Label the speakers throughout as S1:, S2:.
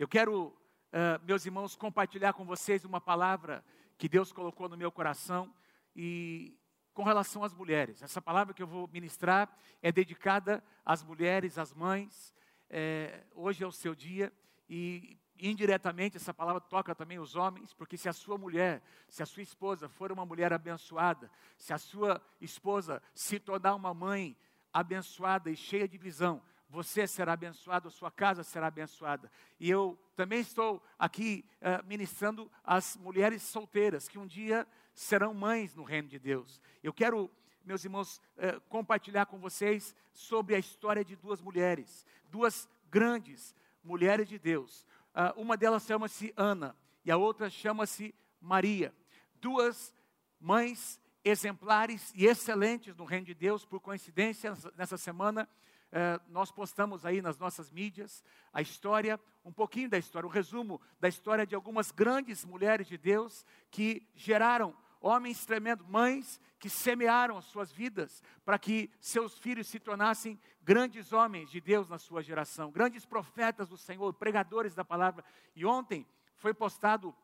S1: Eu quero, uh, meus irmãos, compartilhar com vocês uma palavra que Deus colocou no meu coração e com relação às mulheres. Essa palavra que eu vou ministrar é dedicada às mulheres, às mães. É, hoje é o seu dia e indiretamente essa palavra toca também os homens, porque se a sua mulher, se a sua esposa for uma mulher abençoada, se a sua esposa se tornar uma mãe abençoada e cheia de visão, você será abençoado, a sua casa será abençoada. E eu também estou aqui uh, ministrando as mulheres solteiras que um dia serão mães no reino de Deus. Eu quero, meus irmãos, uh, compartilhar com vocês sobre a história de duas mulheres, duas grandes mulheres de Deus. Uh, uma delas chama-se Ana e a outra chama-se Maria. Duas mães exemplares e excelentes no reino de Deus. Por coincidência, nessa semana eh, nós postamos aí nas nossas mídias a história, um pouquinho da história, o um resumo da história de algumas grandes mulheres de Deus que geraram homens tremendos, mães que semearam as suas vidas para que seus filhos se tornassem grandes homens de Deus na sua geração, grandes profetas do Senhor, pregadores da palavra. E ontem foi postado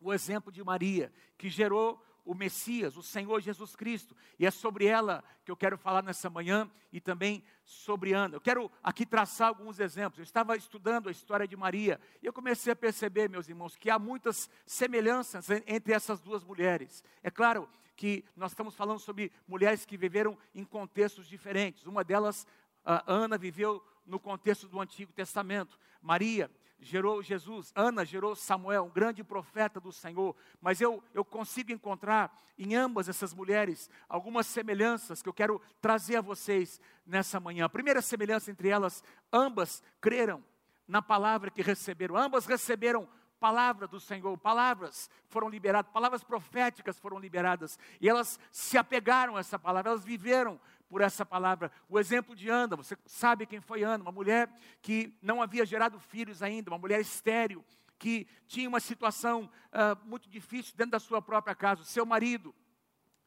S1: o exemplo de Maria, que gerou o Messias, o Senhor Jesus Cristo. E é sobre ela que eu quero falar nessa manhã e também sobre Ana. Eu quero aqui traçar alguns exemplos. Eu estava estudando a história de Maria e eu comecei a perceber, meus irmãos, que há muitas semelhanças entre essas duas mulheres. É claro que nós estamos falando sobre mulheres que viveram em contextos diferentes. Uma delas, Ana, viveu no contexto do Antigo Testamento. Maria gerou Jesus, Ana gerou Samuel, um grande profeta do Senhor. Mas eu, eu consigo encontrar em ambas essas mulheres algumas semelhanças que eu quero trazer a vocês nessa manhã. A primeira semelhança entre elas, ambas creram na palavra que receberam, ambas receberam palavra do Senhor, palavras foram liberadas, palavras proféticas foram liberadas, e elas se apegaram a essa palavra, elas viveram por essa palavra. O exemplo de Ana, você sabe quem foi Ana, uma mulher que não havia gerado filhos ainda, uma mulher estéril, que tinha uma situação uh, muito difícil dentro da sua própria casa. O seu marido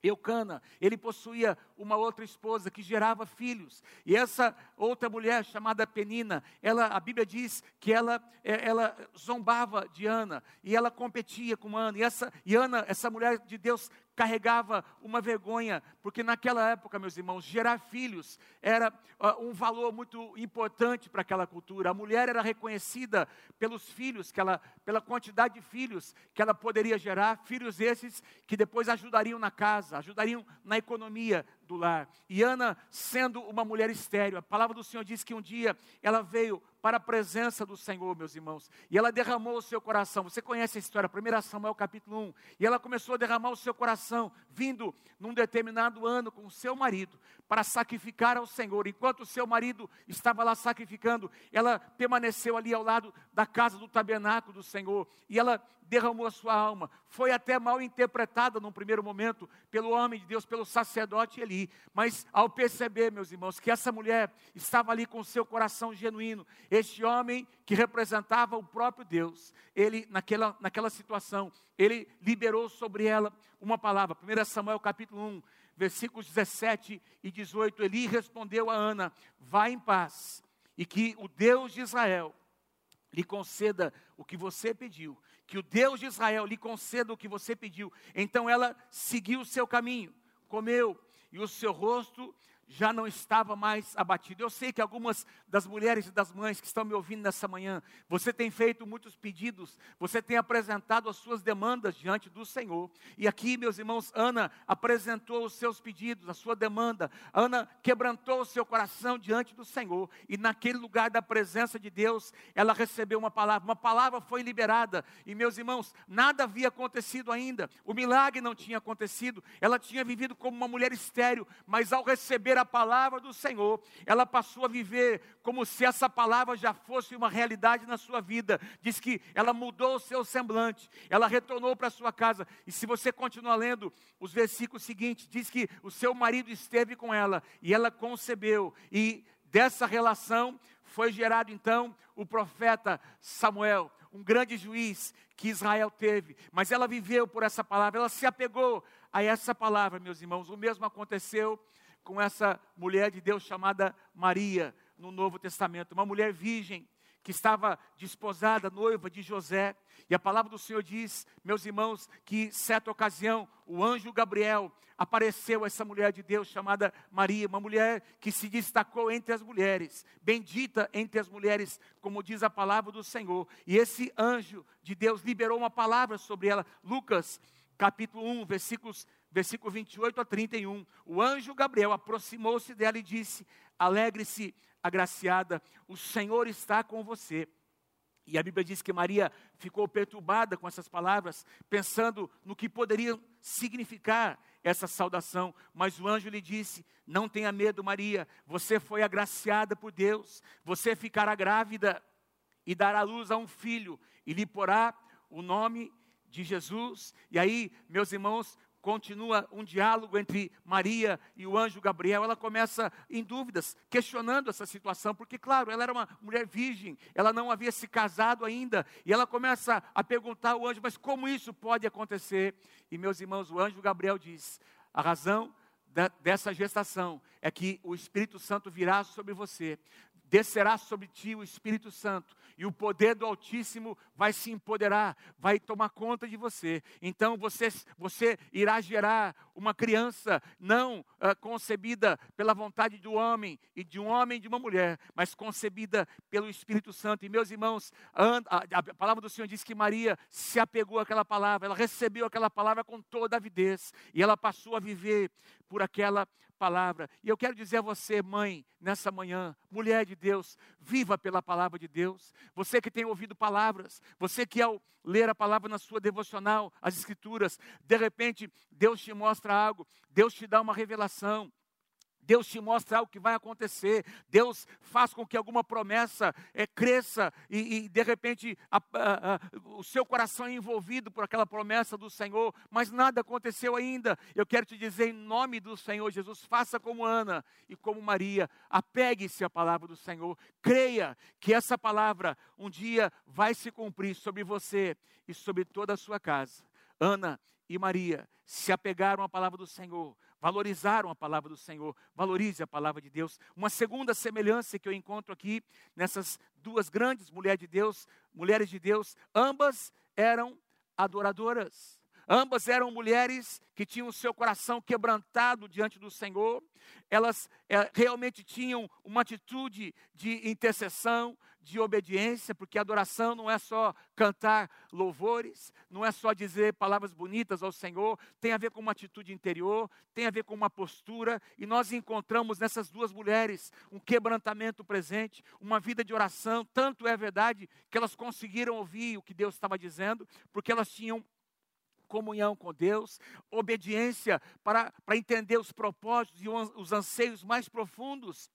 S1: Eucana, ele possuía uma outra esposa que gerava filhos. E essa outra mulher chamada Penina, ela, a Bíblia diz que ela, é, ela zombava de Ana e ela competia com Ana. E essa e Ana, essa mulher de Deus, carregava uma vergonha, porque naquela época, meus irmãos, gerar filhos era uh, um valor muito importante para aquela cultura. A mulher era reconhecida pelos filhos, que ela, pela quantidade de filhos que ela poderia gerar, filhos esses que depois ajudariam na casa, ajudariam na economia do lar. E Ana, sendo uma mulher estéril, a palavra do Senhor diz que um dia ela veio para a presença do Senhor, meus irmãos. E ela derramou o seu coração. Você conhece a história, 1 Samuel capítulo 1. E ela começou a derramar o seu coração, vindo num determinado ano com o seu marido, para sacrificar ao Senhor. Enquanto o seu marido estava lá sacrificando, ela permaneceu ali ao lado da casa do tabernáculo do Senhor. E ela derramou a sua alma. Foi até mal interpretada num primeiro momento pelo homem de Deus, pelo sacerdote Eli. Mas ao perceber, meus irmãos, que essa mulher estava ali com seu coração genuíno, este homem que representava o próprio Deus, ele, naquela, naquela situação, ele liberou sobre ela uma palavra. 1 Samuel capítulo 1, versículos 17 e 18. Eli respondeu a Ana: Vá em paz, e que o Deus de Israel lhe conceda o que você pediu, que o Deus de Israel lhe conceda o que você pediu. Então ela seguiu o seu caminho, comeu, e o seu rosto já não estava mais abatido. Eu sei que algumas das mulheres e das mães que estão me ouvindo nessa manhã, você tem feito muitos pedidos, você tem apresentado as suas demandas diante do Senhor. E aqui, meus irmãos, Ana apresentou os seus pedidos, a sua demanda. Ana quebrantou o seu coração diante do Senhor. E naquele lugar da presença de Deus, ela recebeu uma palavra. Uma palavra foi liberada. E, meus irmãos, nada havia acontecido ainda. O milagre não tinha acontecido. Ela tinha vivido como uma mulher estéril, mas ao receber a palavra do Senhor, ela passou a viver como se essa palavra já fosse uma realidade na sua vida. Diz que ela mudou o seu semblante, ela retornou para sua casa. E se você continuar lendo os versículos seguintes, diz que o seu marido esteve com ela e ela concebeu. E dessa relação foi gerado então o profeta Samuel, um grande juiz que Israel teve, mas ela viveu por essa palavra, ela se apegou a essa palavra, meus irmãos. O mesmo aconteceu com essa mulher de Deus chamada Maria no Novo Testamento, uma mulher virgem que estava desposada, noiva de José. E a palavra do Senhor diz, meus irmãos, que certa ocasião o anjo Gabriel apareceu a essa mulher de Deus chamada Maria, uma mulher que se destacou entre as mulheres, bendita entre as mulheres, como diz a palavra do Senhor. E esse anjo de Deus liberou uma palavra sobre ela. Lucas, capítulo 1, versículos, versículo 28 a 31. O anjo Gabriel aproximou-se dela e disse: Alegre-se, agraciada, o Senhor está com você. E a Bíblia diz que Maria ficou perturbada com essas palavras, pensando no que poderia significar essa saudação. Mas o anjo lhe disse: Não tenha medo, Maria, você foi agraciada por Deus, você ficará grávida e dará luz a um filho, e lhe porá o nome de Jesus. E aí, meus irmãos, continua um diálogo entre Maria e o anjo Gabriel. Ela começa em dúvidas, questionando essa situação, porque, claro, ela era uma mulher virgem, ela não havia se casado ainda, e ela começa a perguntar ao anjo: mas como isso pode acontecer? E, meus irmãos, o anjo Gabriel diz: a razão dessa gestação é que o Espírito Santo virá sobre você, descerá sobre ti o Espírito Santo, e o poder do Altíssimo vai se empoderar, vai tomar conta de você. Então você, você irá gerar uma criança não uh, concebida pela vontade do homem e de um homem e de uma mulher, mas concebida pelo Espírito Santo. E meus irmãos, a, a, a palavra do Senhor diz que Maria se apegou àquela palavra, ela recebeu aquela palavra com toda avidez e ela passou a viver por aquela palavra. E eu quero dizer a você, mãe, nessa manhã, mulher de Deus, viva pela palavra de Deus. Você que tem ouvido palavras, você que ao ler a palavra na sua devocional, as escrituras, de repente Deus te mostra algo, Deus te dá uma revelação. Deus te mostra o que vai acontecer, Deus faz com que alguma promessa é, cresça e, e, de repente a, a, a, o seu coração é envolvido por aquela promessa do Senhor, mas nada aconteceu ainda. Eu quero te dizer em nome do Senhor Jesus, faça como Ana e como Maria, apegue-se à palavra do Senhor, creia que essa palavra um dia vai se cumprir sobre você e sobre toda a sua casa. Ana e Maria se apegaram à palavra do Senhor, valorizaram a palavra do Senhor, valorize a palavra de Deus. Uma segunda semelhança que eu encontro aqui nessas duas grandes mulheres de Deus, mulheres de Deus, ambas eram adoradoras. Ambas eram mulheres que tinham seu coração quebrantado diante do Senhor, elas é, realmente tinham uma atitude de intercessão, de obediência, porque adoração não é só cantar louvores, não é só dizer palavras bonitas ao Senhor, tem a ver com uma atitude interior, tem a ver com uma postura, e nós encontramos nessas duas mulheres um quebrantamento presente, uma vida de oração, tanto é verdade que elas conseguiram ouvir o que Deus estava dizendo, porque elas tinham comunhão com Deus, obediência para, para entender os propósitos e os anseios mais profundos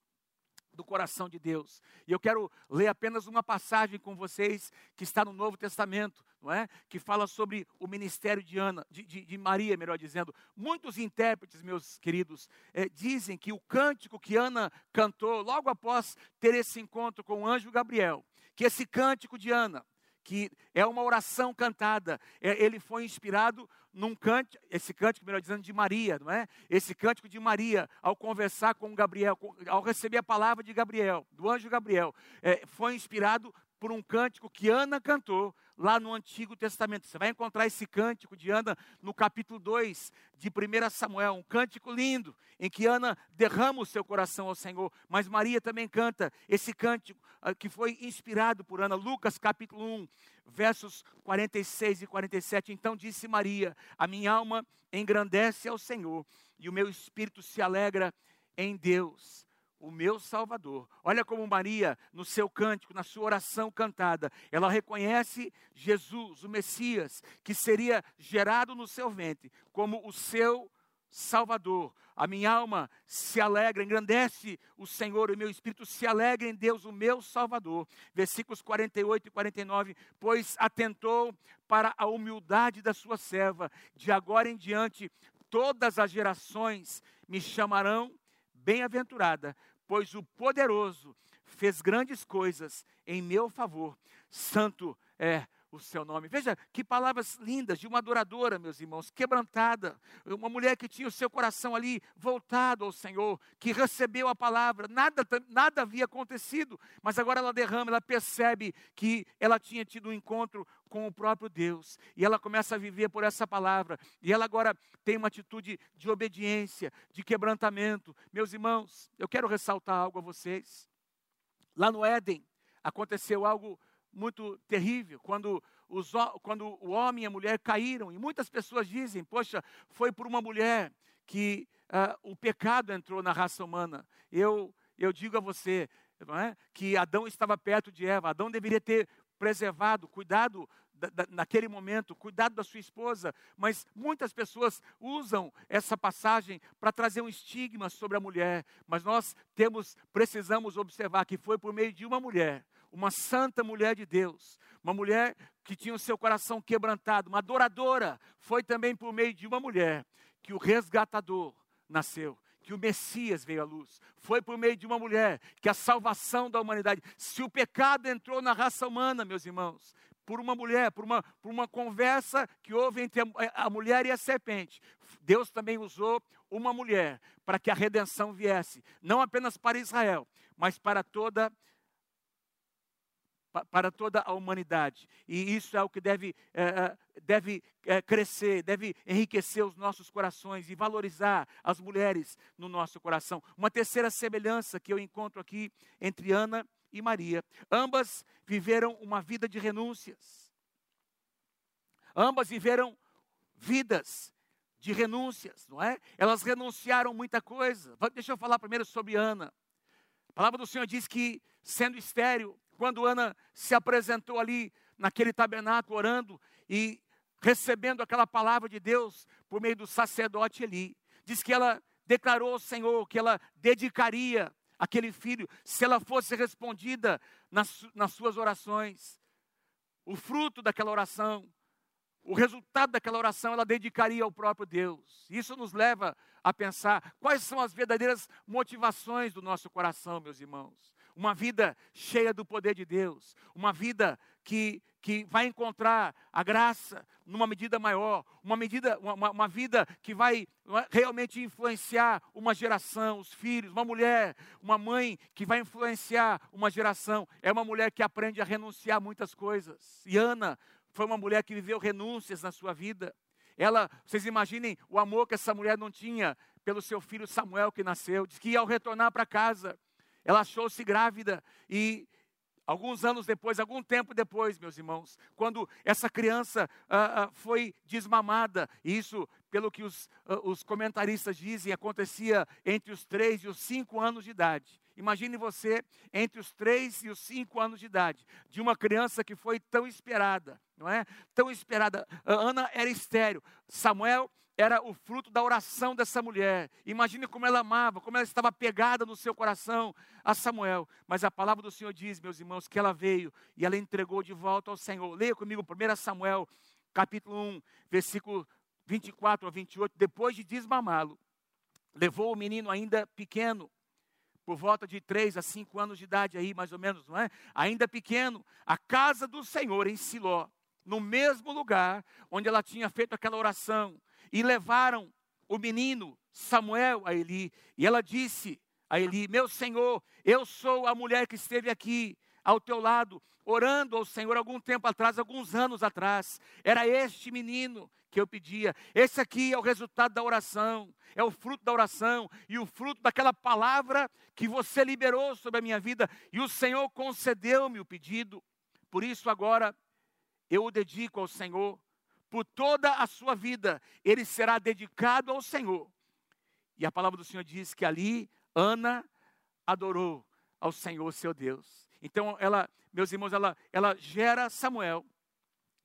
S1: do coração de Deus. E eu quero ler apenas uma passagem com vocês que está no Novo Testamento, não é? Que fala sobre o ministério de Ana, de, de, de Maria, melhor dizendo. Muitos intérpretes, meus queridos, é, dizem que o cântico que Ana cantou logo após ter esse encontro com o anjo Gabriel, que esse cântico de Ana que é uma oração cantada. É, ele foi inspirado num cântico, esse cântico, melhor dizendo, de Maria, não é? Esse cântico de Maria, ao conversar com Gabriel, ao receber a palavra de Gabriel, do anjo Gabriel, é, foi inspirado por um cântico que Ana cantou lá no Antigo Testamento. Você vai encontrar esse cântico de Ana no capítulo 2 de 1 Samuel, um cântico lindo, em que Ana derrama o seu coração ao Senhor, mas Maria também canta esse cântico uh, que foi inspirado por Ana, Lucas capítulo 1, versos 46 e 47. Então disse Maria: A minha alma engrandece ao Senhor, e o meu espírito se alegra em Deus o meu Salvador. Olha como Maria, no seu cântico, na sua oração cantada, ela reconhece Jesus, o Messias, que seria gerado no seu ventre, como o seu Salvador. A minha alma se alegra, engrandece o Senhor, o meu espírito se alegra em Deus, o meu Salvador. Versículos 48 e 49. Pois atentou para a humildade da sua serva, de agora em diante todas as gerações me chamarão bem-aventurada, pois o poderoso fez grandes coisas em meu favor. Santo é o seu nome. Veja que palavras lindas de uma adoradora, meus irmãos, quebrantada, uma mulher que tinha o seu coração ali voltado ao Senhor, que recebeu a palavra, nada, nada havia acontecido, mas agora ela derrama, ela percebe que ela tinha tido um encontro com o próprio Deus, e ela começa a viver por essa palavra, e ela agora tem uma atitude de obediência, de quebrantamento. Meus irmãos, eu quero ressaltar algo a vocês. Lá no Éden, aconteceu algo muito terrível, quando, os, quando o homem e a mulher caíram, e muitas pessoas dizem, poxa, foi por uma mulher que uh, o pecado entrou na raça humana. Eu, eu digo a você, é, que Adão estava perto de Eva, Adão deveria ter preservado, cuidado da, da, naquele momento, cuidado da sua esposa, mas muitas pessoas usam essa passagem para trazer um estigma sobre a mulher, mas nós temos, precisamos observar que foi por meio de uma mulher uma santa mulher de Deus, uma mulher que tinha o seu coração quebrantado, uma adoradora, foi também por meio de uma mulher que o resgatador nasceu, que o Messias veio à luz. Foi por meio de uma mulher que a salvação da humanidade, se o pecado entrou na raça humana, meus irmãos, por uma mulher, por uma, por uma conversa que houve entre a, a mulher e a serpente. Deus também usou uma mulher para que a redenção viesse, não apenas para Israel, mas para toda a para toda a humanidade. E isso é o que deve, é, deve é, crescer, deve enriquecer os nossos corações e valorizar as mulheres no nosso coração. Uma terceira semelhança que eu encontro aqui entre Ana e Maria. Ambas viveram uma vida de renúncias. Ambas viveram vidas de renúncias, não é? Elas renunciaram muita coisa. Deixa eu falar primeiro sobre Ana. A palavra do Senhor diz que, sendo estéril, quando Ana se apresentou ali naquele tabernáculo orando e recebendo aquela palavra de Deus por meio do sacerdote Eli, diz que ela declarou ao Senhor que ela dedicaria aquele filho se ela fosse respondida nas, nas suas orações. O fruto daquela oração, o resultado daquela oração, ela dedicaria ao próprio Deus. Isso nos leva a pensar quais são as verdadeiras motivações do nosso coração, meus irmãos uma vida cheia do poder de Deus, uma vida que, que vai encontrar a graça numa medida maior, uma medida, uma, uma vida que vai é, realmente influenciar uma geração, os filhos, uma mulher, uma mãe que vai influenciar uma geração, é uma mulher que aprende a renunciar a muitas coisas. E Ana foi uma mulher que viveu renúncias na sua vida. Ela, vocês imaginem o amor que essa mulher não tinha pelo seu filho Samuel que nasceu, diz que ao retornar para casa, ela achou-se grávida e alguns anos depois, algum tempo depois, meus irmãos, quando essa criança ah, ah, foi desmamada, e isso, pelo que os, ah, os comentaristas dizem, acontecia entre os três e os cinco anos de idade. Imagine você entre os três e os cinco anos de idade, de uma criança que foi tão esperada, não é? Tão esperada. Ana era estéreo. Samuel era o fruto da oração dessa mulher. Imagine como ela amava, como ela estava pegada no seu coração a Samuel. Mas a palavra do Senhor diz, meus irmãos, que ela veio e ela entregou de volta ao Senhor. Leia comigo 1 Samuel, capítulo 1, versículo 24 a 28. Depois de desmamá-lo, levou o menino ainda pequeno, por volta de 3 a 5 anos de idade aí, mais ou menos, não é? Ainda pequeno, a casa do Senhor em Siló, no mesmo lugar onde ela tinha feito aquela oração e levaram o menino Samuel a Eli. E ela disse a Eli: Meu senhor, eu sou a mulher que esteve aqui ao teu lado, orando ao Senhor algum tempo atrás, alguns anos atrás. Era este menino que eu pedia. Esse aqui é o resultado da oração, é o fruto da oração e o fruto daquela palavra que você liberou sobre a minha vida e o Senhor concedeu-me o pedido. Por isso agora eu o dedico ao Senhor por toda a sua vida, ele será dedicado ao Senhor. E a palavra do Senhor diz que ali Ana adorou ao Senhor seu Deus. Então ela, meus irmãos, ela, ela gera Samuel,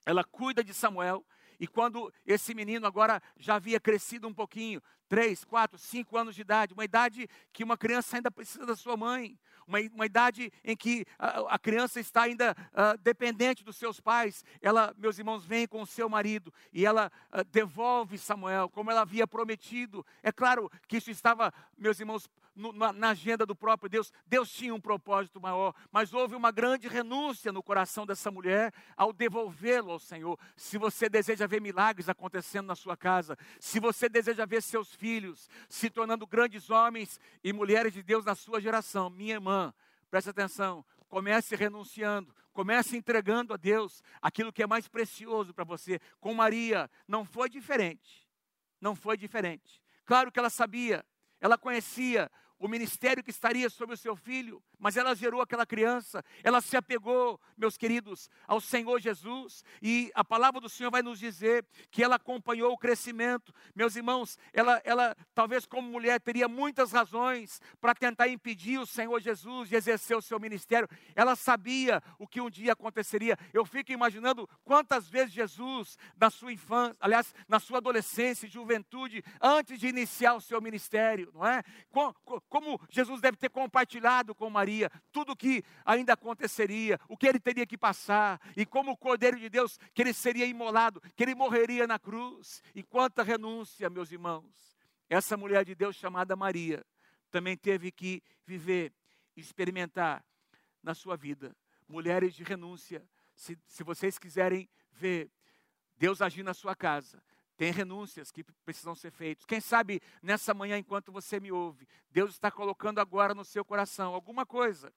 S1: ela cuida de Samuel, e quando esse menino agora já havia crescido um pouquinho, três, quatro, cinco anos de idade, uma idade que uma criança ainda precisa da sua mãe, uma, uma idade em que a, a criança está ainda uh, dependente dos seus pais, ela, meus irmãos, vem com o seu marido e ela uh, devolve Samuel, como ela havia prometido. É claro que isso estava, meus irmãos, no, na, na agenda do próprio Deus. Deus tinha um propósito maior, mas houve uma grande renúncia no coração dessa mulher ao devolvê-lo ao Senhor. Se você deseja ver milagres acontecendo na sua casa, se você deseja ver seus filhos se tornando grandes homens e mulheres de Deus na sua geração, minha irmã, preste atenção, comece renunciando, comece entregando a Deus aquilo que é mais precioso para você. Com Maria, não foi diferente. Não foi diferente. Claro que ela sabia, ela conhecia o ministério que estaria sobre o seu filho, mas ela gerou aquela criança, ela se apegou, meus queridos, ao Senhor Jesus, e a palavra do Senhor vai nos dizer que ela acompanhou o crescimento. Meus irmãos, ela, ela talvez como mulher teria muitas razões para tentar impedir o Senhor Jesus de exercer o seu ministério. Ela sabia o que um dia aconteceria. Eu fico imaginando quantas vezes Jesus, na sua infância, aliás, na sua adolescência e juventude, antes de iniciar o seu ministério, não é? Como Jesus deve ter compartilhado com Maria tudo o que ainda aconteceria, o que ele teria que passar, e como o Cordeiro de Deus, que ele seria imolado, que ele morreria na cruz. E quanta renúncia, meus irmãos. Essa mulher de Deus chamada Maria também teve que viver, experimentar na sua vida. Mulheres de renúncia. Se, se vocês quiserem ver Deus agir na sua casa, tem renúncias que precisam ser feitas. Quem sabe nessa manhã, enquanto você me ouve, Deus está colocando agora no seu coração alguma coisa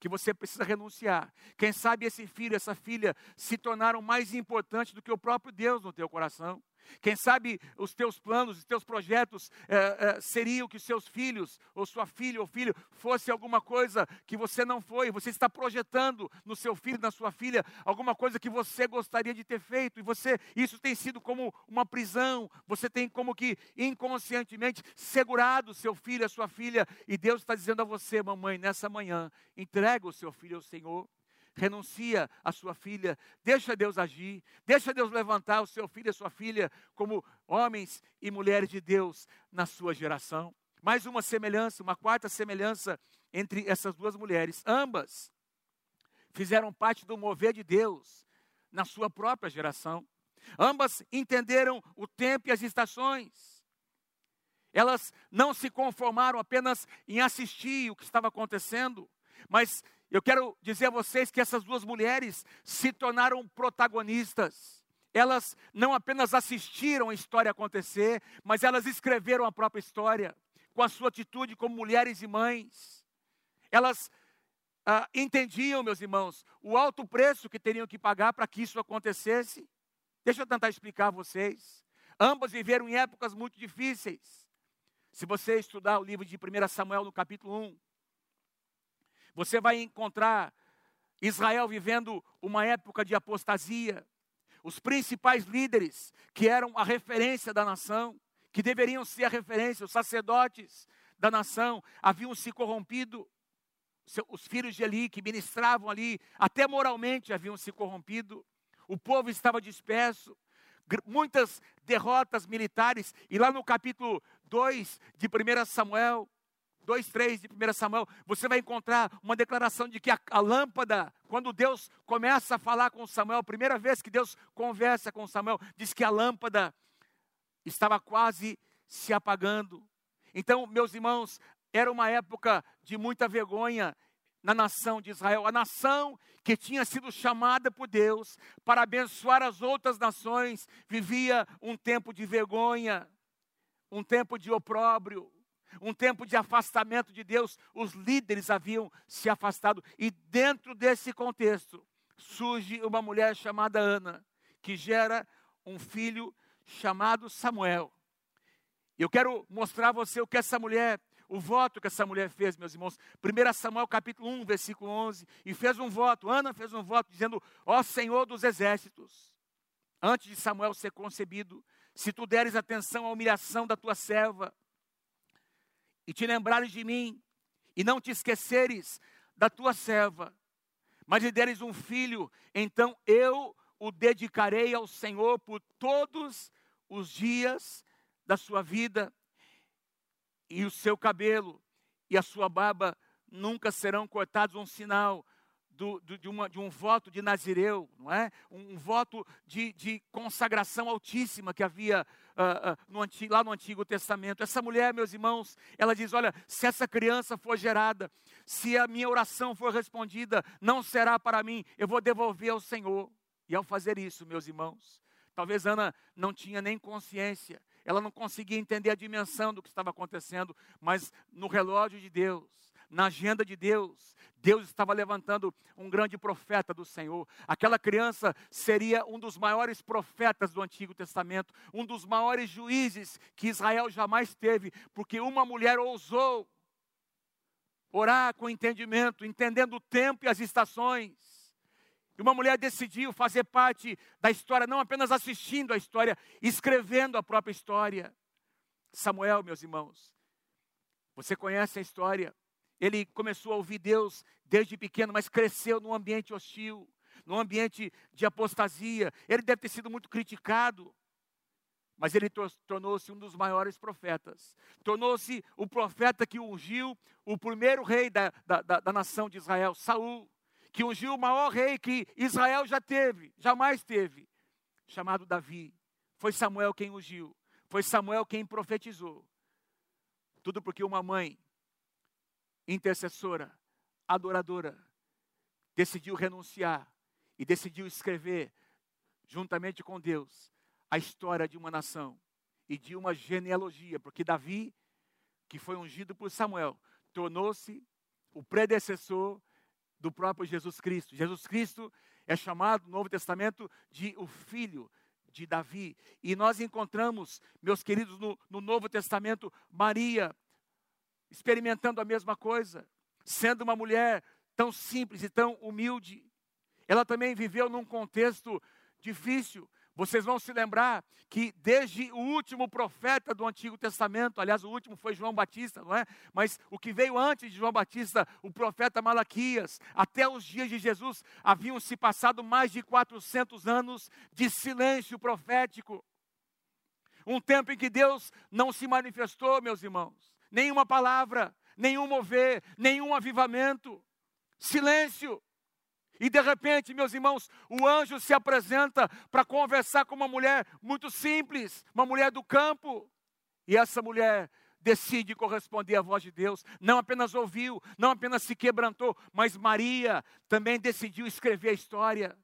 S1: que você precisa renunciar. Quem sabe esse filho, essa filha se tornaram mais importantes do que o próprio Deus no teu coração. Quem sabe os teus planos, os teus projetos é, é, seriam que seus filhos, ou sua filha ou filho, fosse alguma coisa que você não foi. Você está projetando no seu filho, na sua filha, alguma coisa que você gostaria de ter feito. E você, isso tem sido como uma prisão. Você tem como que inconscientemente segurado seu filho, a sua filha. E Deus está dizendo a você, mamãe, nessa manhã, entrega o seu filho ao Senhor renuncia a sua filha, deixa Deus agir, deixa Deus levantar o seu filho e a sua filha como homens e mulheres de Deus na sua geração. Mais uma semelhança, uma quarta semelhança entre essas duas mulheres. Ambas fizeram parte do mover de Deus na sua própria geração. Ambas entenderam o tempo e as estações. Elas não se conformaram apenas em assistir o que estava acontecendo, mas eu quero dizer a vocês que essas duas mulheres se tornaram protagonistas. Elas não apenas assistiram a história acontecer, mas elas escreveram a própria história, com a sua atitude como mulheres e mães. Elas ah, entendiam, meus irmãos, o alto preço que teriam que pagar para que isso acontecesse. Deixa eu tentar explicar a vocês. Ambas viveram em épocas muito difíceis. Se você estudar o livro de 1 Samuel no capítulo 1, você vai encontrar Israel vivendo uma época de apostasia. Os principais líderes, que eram a referência da nação, que deveriam ser a referência, os sacerdotes da nação, haviam se corrompido. Os filhos de Eli, que ministravam ali, até moralmente haviam se corrompido. O povo estava disperso, muitas derrotas militares. E lá no capítulo 2 de 1 Samuel, 2, 3 de 1 Samuel, você vai encontrar uma declaração de que a, a, lâmpada, quando Deus começa a falar com Samuel, a primeira vez que Deus conversa com Samuel, diz que a lâmpada estava quase se apagando. Então, meus irmãos, era uma época de muita vergonha na nação de Israel, a nação que tinha sido chamada por Deus para abençoar as outras nações, vivia um tempo de vergonha, um tempo de opróbrio, um tempo de afastamento de Deus, os líderes haviam se afastado, e dentro desse contexto surge uma mulher chamada Ana, que gera um filho chamado Samuel. Eu quero mostrar a você o que essa mulher, o voto que essa mulher fez, meus irmãos. 1 Samuel capítulo 1, versículo 11, e fez um voto, Ana fez um voto dizendo: "Ó Senhor dos exércitos, antes de Samuel ser concebido, se tu deres atenção à humilhação da tua serva, e te lembrares de mim, e não te esqueceres da tua serva, mas lhe deres um filho, então eu o dedicarei ao Senhor por todos os dias da sua vida, e o seu cabelo e a sua barba nunca serão cortados um sinal do, do, de, uma, de, um voto de Nazireu, não é? Um, voto de, de, consagração altíssima que havia uh, uh, no antigo, lá no Antigo Testamento. Essa mulher, meus irmãos, ela diz: Olha, se essa criança for gerada, se a minha oração for respondida, não será para mim, eu vou devolver ao Senhor. E ao fazer isso, meus irmãos, talvez Ana não tinha nem consciência, ela não conseguia entender a dimensão do que estava acontecendo, mas no relógio de Deus, na agenda de Deus, Deus estava levantando um grande profeta do Senhor. Aquela criança seria um dos maiores profetas do Antigo Testamento, um dos maiores juízes que Israel jamais teve, porque uma mulher ousou orar com entendimento, entendendo o tempo e as estações. E uma mulher decidiu fazer parte da história, não apenas assistindo a história, escrevendo a própria história. Samuel, meus irmãos, você conhece a história. Ele começou a ouvir Deus desde pequeno, mas cresceu num ambiente hostil, num ambiente de apostasia. Ele deve ter sido muito criticado, mas ele tornou-se um dos maiores profetas. Tornou-se o profeta que ungiu o primeiro rei da, da, da, da nação de Israel, Saul, que ungiu o maior rei que Israel já teve, jamais teve, chamado Davi. Foi Samuel quem ungiu, foi Samuel quem profetizou. Tudo porque uma mãe intercessora, adoradora, decidiu renunciar e decidiu escrever, juntamente com Deus, a história de uma nação e de uma genealogia, porque Davi, que foi ungido por Samuel, tornou-se o predecessor do próprio Jesus Cristo. Jesus Cristo é chamado no Novo Testamento de o filho de Davi. E nós encontramos, meus queridos, no, no Novo Testamento, Maria, experimentando a mesma coisa, sendo uma mulher tão simples e tão humilde. Ela também viveu num contexto difícil. Vocês vão se lembrar que desde o último profeta do Antigo Testamento, aliás, o último foi João Batista, não é? Mas o que veio antes de João Batista, o profeta Malaquias, até os dias de Jesus, haviam se passado mais de 400 anos de silêncio profético. Um tempo em que Deus não se manifestou, meus irmãos nenhuma palavra, nenhum mover, nenhum avivamento. Silêncio. E de repente, meus irmãos, o anjo se apresenta para conversar com uma mulher muito simples, uma mulher do campo. E essa mulher decide corresponder à voz de Deus. Não apenas ouviu, não apenas se quebrantou, mas Maria também decidiu escrever a história.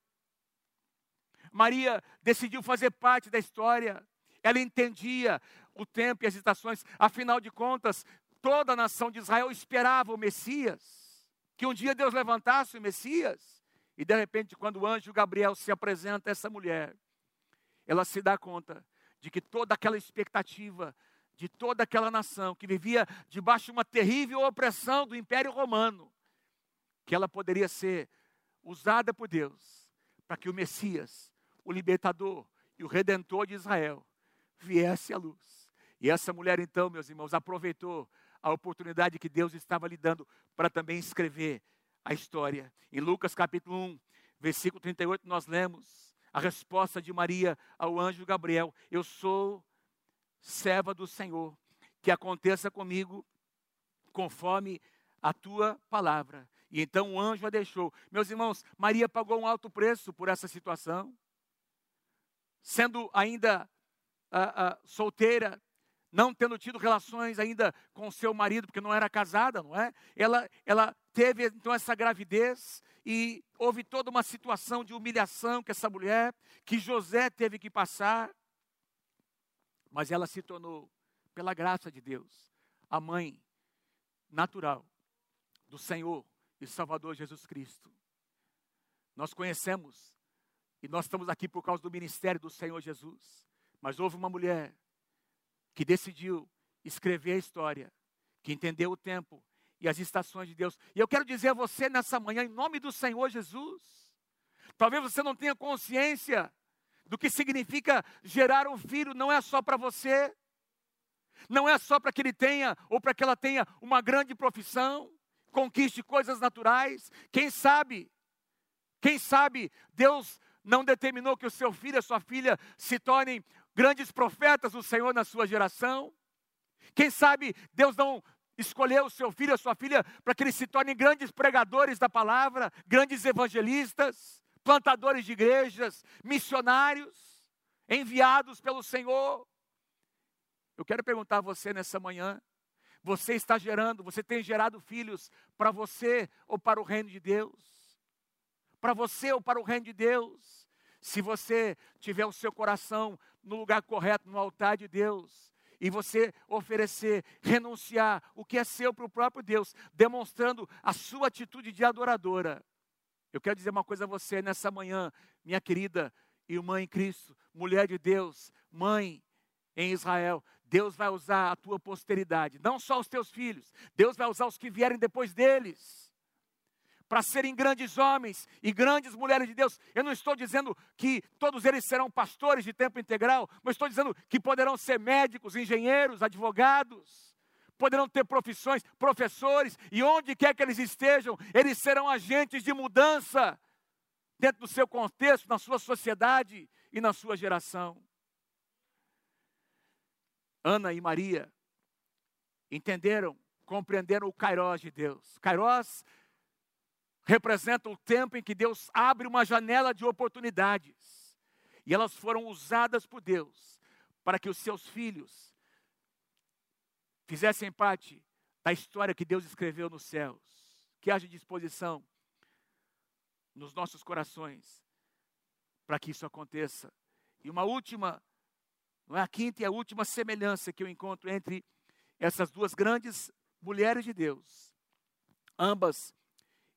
S1: Maria decidiu fazer parte da história. Ela entendia o tempo e as estações. Afinal de contas, toda a nação de Israel esperava o Messias, que um dia Deus levantasse o Messias. E de repente, quando o anjo Gabriel se apresenta a essa mulher, ela se dá conta de que toda aquela expectativa de toda aquela nação que vivia debaixo de uma terrível opressão do Império Romano, que ela poderia ser usada por Deus para que o Messias, o libertador e o redentor de Israel viesse à luz. E essa mulher, então, meus irmãos, aproveitou a oportunidade que Deus estava lhe dando para também escrever a história. Em Lucas capítulo 1, versículo 38, nós lemos a resposta de Maria ao anjo Gabriel: Eu sou serva do Senhor, que aconteça comigo conforme a tua palavra. E então o anjo a deixou. Meus irmãos, Maria pagou um alto preço por essa situação. Sendo ainda uh, uh, solteira, não tendo tido relações ainda com seu marido, porque não era casada, não é? Ela, ela teve então essa gravidez e houve toda uma situação de humilhação que essa mulher, que José teve que passar, mas ela se tornou, pela graça de Deus, a mãe natural do Senhor e Salvador Jesus Cristo. Nós conhecemos e nós estamos aqui por causa do ministério do Senhor Jesus, mas houve uma mulher que decidiu escrever a história, que entendeu o tempo e as estações de Deus. E eu quero dizer a você nessa manhã, em nome do Senhor Jesus, talvez você não tenha consciência do que significa gerar um filho, não é só para você, não é só para que ele tenha ou para que ela tenha uma grande profissão, conquiste coisas naturais. Quem sabe, quem sabe Deus não determinou que o seu filho e a sua filha se tornem grandes profetas do Senhor na sua geração. Quem sabe Deus não escolheu o seu filho, a sua filha, para que eles se tornem grandes pregadores da palavra, grandes evangelistas, plantadores de igrejas, missionários, enviados pelo Senhor. Eu quero perguntar a você nessa manhã: você está gerando, você tem gerado filhos para você ou para o reino de Deus? Para você ou para o reino de Deus? Se você tiver o seu coração no lugar correto, no altar de Deus, e você oferecer, renunciar o que é seu para o próprio Deus, demonstrando a sua atitude de adoradora. Eu quero dizer uma coisa a você nessa manhã, minha querida irmã em Cristo, mulher de Deus, mãe em Israel. Deus vai usar a tua posteridade, não só os teus filhos, Deus vai usar os que vierem depois deles para serem grandes homens e grandes mulheres de Deus. Eu não estou dizendo que todos eles serão pastores de tempo integral, mas estou dizendo que poderão ser médicos, engenheiros, advogados, poderão ter profissões, professores, e onde quer que eles estejam, eles serão agentes de mudança dentro do seu contexto, na sua sociedade e na sua geração. Ana e Maria entenderam, compreenderam o Kairos de Deus. Kairos representa o tempo em que Deus abre uma janela de oportunidades. E elas foram usadas por Deus para que os seus filhos fizessem parte da história que Deus escreveu nos céus. Que haja disposição nos nossos corações para que isso aconteça. E uma última, não é a quinta e a última semelhança que eu encontro entre essas duas grandes mulheres de Deus. Ambas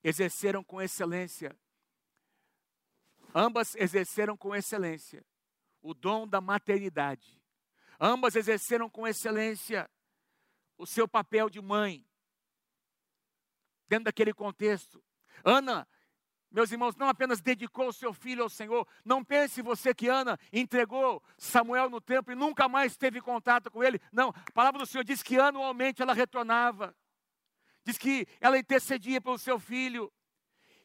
S1: exerceram com excelência, ambas exerceram com excelência o dom da maternidade. Ambas exerceram com excelência o seu papel de mãe, dentro daquele contexto. Ana, meus irmãos, não apenas dedicou o seu filho ao Senhor, não pense você que Ana entregou Samuel no templo e nunca mais teve contato com ele. Não, a palavra do Senhor diz que anualmente ela retornava diz que ela intercedia pelo seu filho.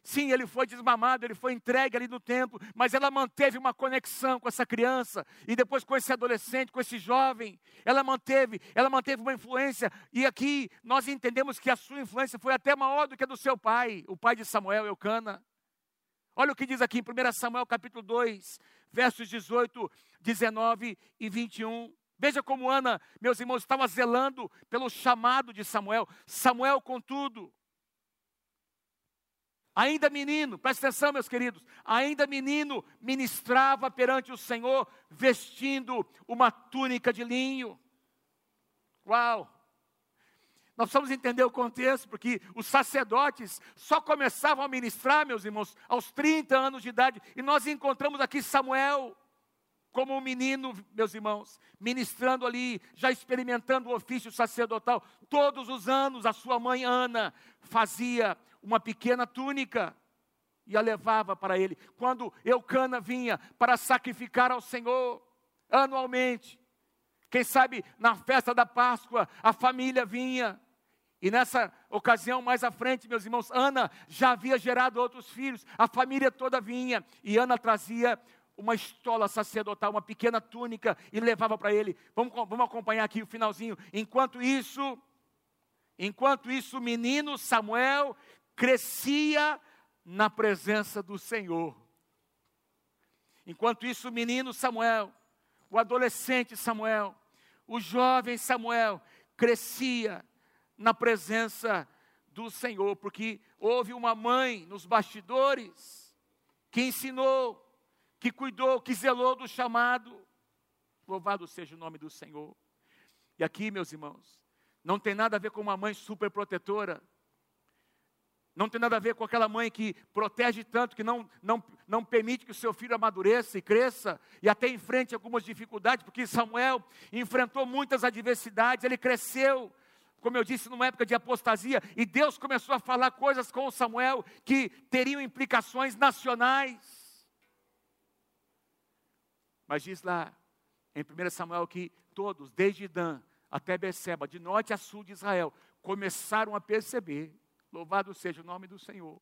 S1: Sim, ele foi desmamado, ele foi entregue ali no templo, mas ela manteve uma conexão com essa criança e depois com esse adolescente, com esse jovem. Ela manteve, ela manteve uma influência e aqui nós entendemos que a sua influência foi até maior do que a do seu pai, o pai de Samuel, Eucana. Olha o que diz aqui em 1 Samuel capítulo 2, versos 18, 19 e 21. Veja como Ana, meus irmãos, estava zelando pelo chamado de Samuel. Samuel, contudo, ainda menino, presta atenção, meus queridos, ainda menino, ministrava perante o Senhor, vestindo uma túnica de linho. Uau! Nós precisamos entender o contexto, porque os sacerdotes só começavam a ministrar, meus irmãos, aos 30 anos de idade, e nós encontramos aqui Samuel como um menino, meus irmãos, ministrando ali, já experimentando o ofício sacerdotal. Todos os anos, a sua mãe Ana fazia uma pequena túnica e a levava para ele. Quando Eucana vinha para sacrificar ao Senhor, anualmente, quem sabe na festa da Páscoa, a família vinha. E nessa ocasião, mais à frente, meus irmãos, Ana já havia gerado outros filhos, a família toda vinha, e Ana trazia uma estola sacerdotal, uma pequena túnica e levava para ele. Vamos, vamos acompanhar aqui o finalzinho. Enquanto isso, enquanto isso, o menino Samuel crescia na presença do Senhor. Enquanto isso, o menino Samuel, o adolescente Samuel, o jovem Samuel crescia na presença do Senhor, porque houve uma mãe nos bastidores que ensinou que cuidou, que zelou do chamado. Louvado seja o nome do Senhor. E aqui, meus irmãos, não tem nada a ver com uma mãe super protetora. Não tem nada a ver com aquela mãe que protege tanto, que não, não, não permite que o seu filho amadureça e cresça, e até enfrente algumas dificuldades, porque Samuel enfrentou muitas adversidades, ele cresceu, como eu disse, numa época de apostasia, e Deus começou a falar coisas com Samuel que teriam implicações nacionais. Mas diz lá em 1 Samuel que todos, desde Dan até Beceba, de norte a sul de Israel, começaram a perceber, louvado seja o nome do Senhor,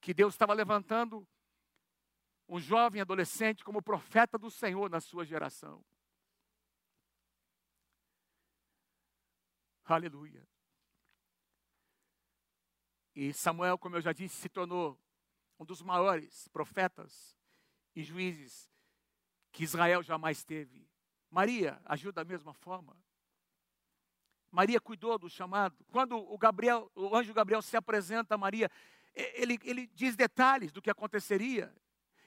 S1: que Deus estava levantando um jovem adolescente como profeta do Senhor na sua geração. Aleluia. E Samuel, como eu já disse, se tornou um dos maiores profetas e juízes que Israel jamais teve. Maria agiu da mesma forma. Maria cuidou do chamado. Quando o Gabriel, o anjo Gabriel se apresenta a Maria, ele, ele diz detalhes do que aconteceria.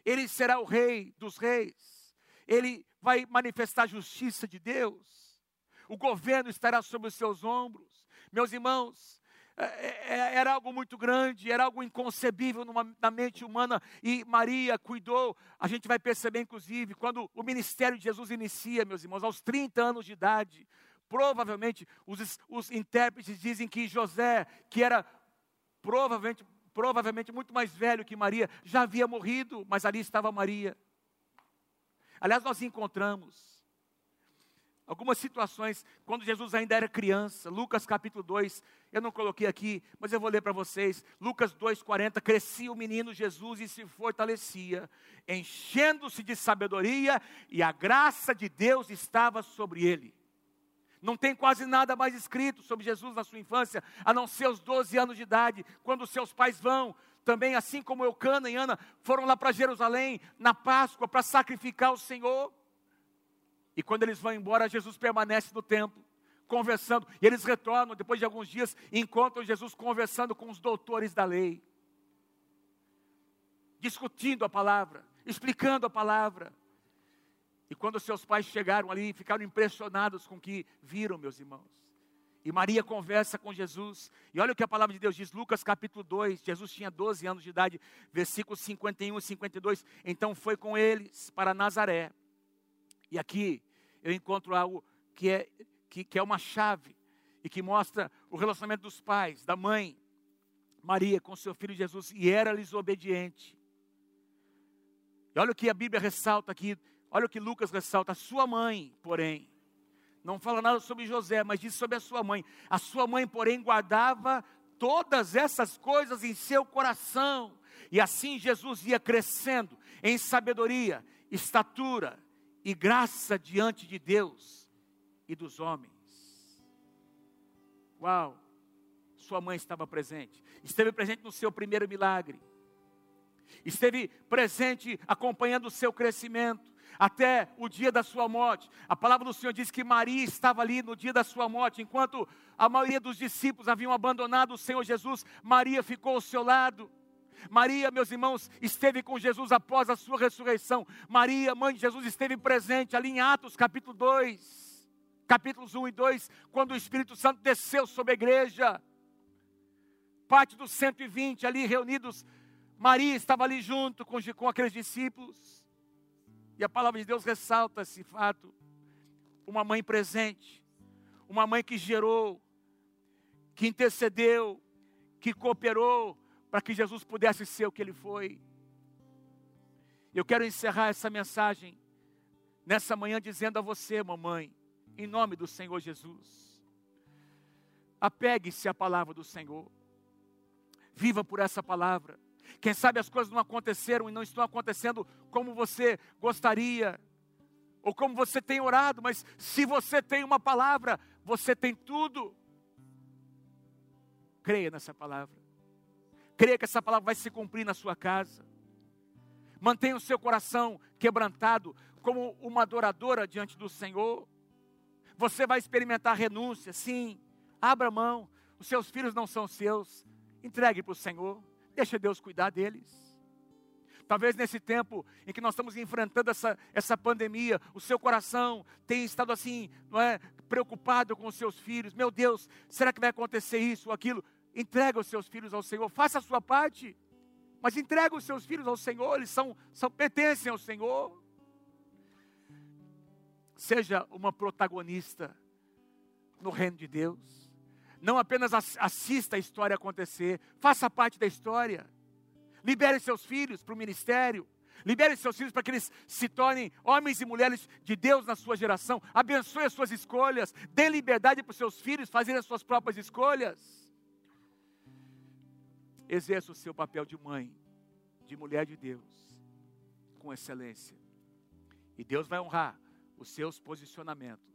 S1: Ele será o rei dos reis. Ele vai manifestar a justiça de Deus. O governo estará sobre os seus ombros. Meus irmãos, era algo muito grande, era algo inconcebível numa, na mente humana, e Maria cuidou. A gente vai perceber, inclusive, quando o ministério de Jesus inicia, meus irmãos, aos 30 anos de idade, provavelmente os, os intérpretes dizem que José, que era provavelmente, provavelmente muito mais velho que Maria, já havia morrido, mas ali estava Maria. Aliás, nós encontramos algumas situações, quando Jesus ainda era criança, Lucas capítulo 2, eu não coloquei aqui, mas eu vou ler para vocês. Lucas 2,40: crescia o menino Jesus e se fortalecia, enchendo-se de sabedoria, e a graça de Deus estava sobre ele. Não tem quase nada mais escrito sobre Jesus na sua infância, a não ser os 12 anos de idade, quando seus pais vão, também assim como Eucana e Ana, foram lá para Jerusalém na Páscoa para sacrificar o Senhor. E quando eles vão embora, Jesus permanece no templo, conversando. E eles retornam, depois de alguns dias, e encontram Jesus conversando com os doutores da lei, discutindo a palavra, explicando a palavra. E quando seus pais chegaram ali, ficaram impressionados com o que viram, meus irmãos. E Maria conversa com Jesus. E olha o que a palavra de Deus diz, Lucas capítulo 2. Jesus tinha 12 anos de idade, versículos 51 e 52. Então foi com eles para Nazaré. E aqui eu encontro algo que é, que, que é uma chave e que mostra o relacionamento dos pais, da mãe, Maria, com seu filho Jesus, e era-lhes obediente. E olha o que a Bíblia ressalta aqui, olha o que Lucas ressalta, a sua mãe, porém, não fala nada sobre José, mas diz sobre a sua mãe. A sua mãe, porém, guardava todas essas coisas em seu coração. E assim Jesus ia crescendo em sabedoria, estatura, e graça diante de Deus e dos homens. Uau! Sua mãe estava presente, esteve presente no seu primeiro milagre, esteve presente acompanhando o seu crescimento até o dia da sua morte. A palavra do Senhor diz que Maria estava ali no dia da sua morte, enquanto a maioria dos discípulos haviam abandonado o Senhor Jesus, Maria ficou ao seu lado. Maria, meus irmãos, esteve com Jesus após a sua ressurreição. Maria, mãe de Jesus, esteve presente ali em Atos capítulo 2, capítulos 1 e 2, quando o Espírito Santo desceu sobre a igreja. Parte dos 120 ali reunidos, Maria estava ali junto com, com aqueles discípulos. E a palavra de Deus ressalta esse fato. Uma mãe presente, uma mãe que gerou, que intercedeu, que cooperou, para que Jesus pudesse ser o que ele foi. Eu quero encerrar essa mensagem nessa manhã dizendo a você, mamãe, em nome do Senhor Jesus, apegue-se à palavra do Senhor, viva por essa palavra. Quem sabe as coisas não aconteceram e não estão acontecendo como você gostaria, ou como você tem orado, mas se você tem uma palavra, você tem tudo. Creia nessa palavra. Creia que essa palavra vai se cumprir na sua casa. Mantenha o seu coração quebrantado como uma adoradora diante do Senhor. Você vai experimentar renúncia, sim. Abra mão. Os seus filhos não são seus. Entregue para o Senhor. Deixa Deus cuidar deles. Talvez nesse tempo em que nós estamos enfrentando essa, essa pandemia, o seu coração tenha estado assim, não é, preocupado com os seus filhos. Meu Deus, será que vai acontecer isso ou aquilo? Entrega os seus filhos ao Senhor, faça a sua parte, mas entrega os seus filhos ao Senhor, eles são, são pertencem ao Senhor. Seja uma protagonista no reino de Deus. Não apenas assista a história acontecer, faça parte da história. Libere seus filhos para o ministério. Libere seus filhos para que eles se tornem homens e mulheres de Deus na sua geração. Abençoe as suas escolhas. Dê liberdade para os seus filhos fazerem as suas próprias escolhas. Exerça o seu papel de mãe, de mulher de Deus, com excelência. E Deus vai honrar os seus posicionamentos